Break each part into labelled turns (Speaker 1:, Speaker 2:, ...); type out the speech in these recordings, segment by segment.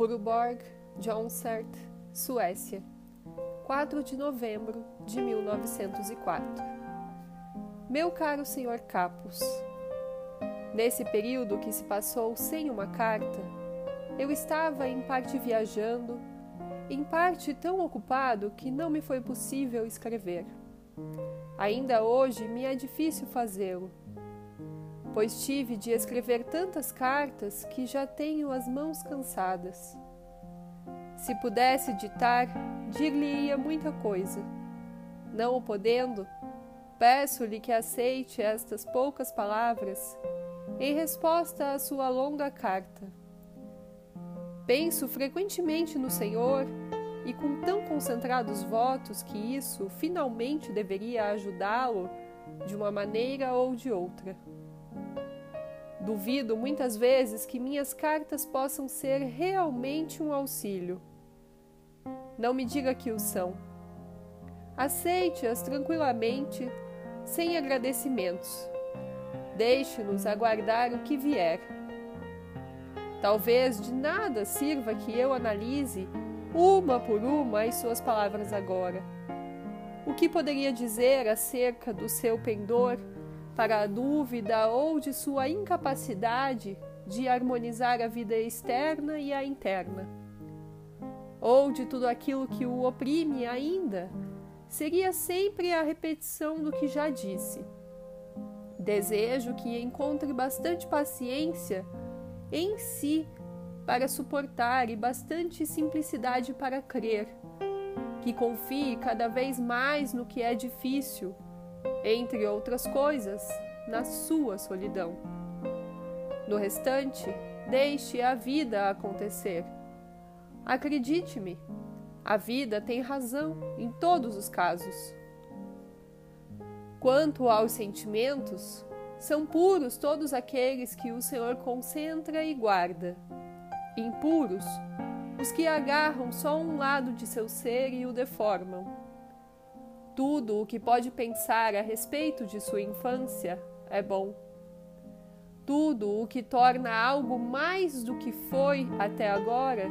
Speaker 1: Furuborg, Jonsert, Suécia, 4 de novembro de 1904. Meu caro Sr. Capus, nesse período que se passou sem uma carta, eu estava em parte viajando, em parte tão ocupado que não me foi possível escrever. Ainda hoje me é difícil fazê-lo, pois tive de escrever tantas cartas que já tenho as mãos cansadas. Se pudesse ditar, dir-lhe-ia muita coisa. Não o podendo, peço-lhe que aceite estas poucas palavras em resposta à sua longa carta. Penso frequentemente no Senhor e com tão concentrados votos que isso finalmente deveria ajudá-lo de uma maneira ou de outra. Duvido muitas vezes que minhas cartas possam ser realmente um auxílio. Não me diga que o são. Aceite-as tranquilamente, sem agradecimentos. Deixe-nos aguardar o que vier. Talvez de nada sirva que eu analise uma por uma as suas palavras agora. O que poderia dizer acerca do seu pendor para a dúvida ou de sua incapacidade de harmonizar a vida externa e a interna? Ou de tudo aquilo que o oprime ainda? Seria sempre a repetição do que já disse. Desejo que encontre bastante paciência em si para suportar e bastante simplicidade para crer, que confie cada vez mais no que é difícil, entre outras coisas, na sua solidão. No restante, deixe a vida acontecer. Acredite-me, a vida tem razão em todos os casos. Quanto aos sentimentos, são puros todos aqueles que o Senhor concentra e guarda impuros, os que agarram só um lado de seu ser e o deformam. Tudo o que pode pensar a respeito de sua infância é bom. Tudo o que torna algo mais do que foi até agora,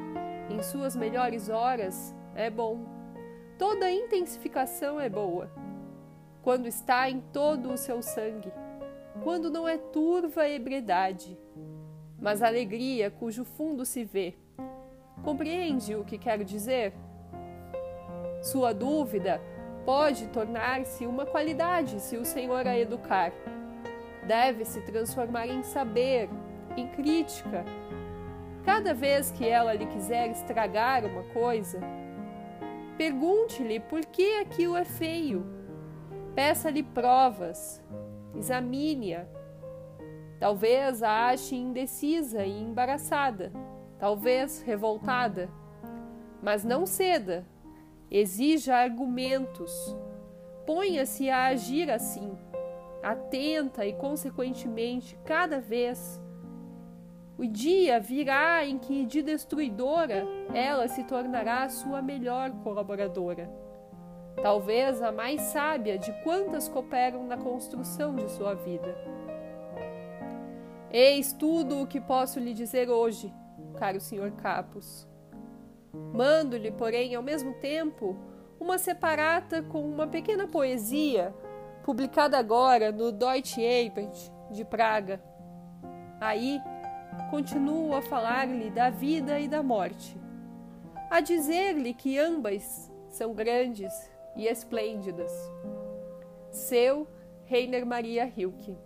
Speaker 1: em suas melhores horas, é bom. Toda intensificação é boa. Quando está em todo o seu sangue, quando não é turva ebriedade mas alegria cujo fundo se vê. Compreende o que quero dizer? Sua dúvida pode tornar-se uma qualidade se o Senhor a educar. Deve se transformar em saber, em crítica. Cada vez que ela lhe quiser estragar uma coisa, pergunte-lhe por que aquilo é feio. Peça-lhe provas, examine-a Talvez a ache indecisa e embaraçada, talvez revoltada. Mas não ceda, exija argumentos. Ponha-se a agir assim, atenta e, consequentemente, cada vez. O dia virá em que, de destruidora, ela se tornará sua melhor colaboradora. Talvez a mais sábia de quantas cooperam na construção de sua vida. Eis tudo o que posso lhe dizer hoje, caro senhor Capus. Mando-lhe, porém, ao mesmo tempo, uma separata com uma pequena poesia, publicada agora no Deutsche Ebert de Praga. Aí, continuo a falar-lhe da vida e da morte, a dizer-lhe que ambas são grandes e esplêndidas. Seu Reiner Maria Hilke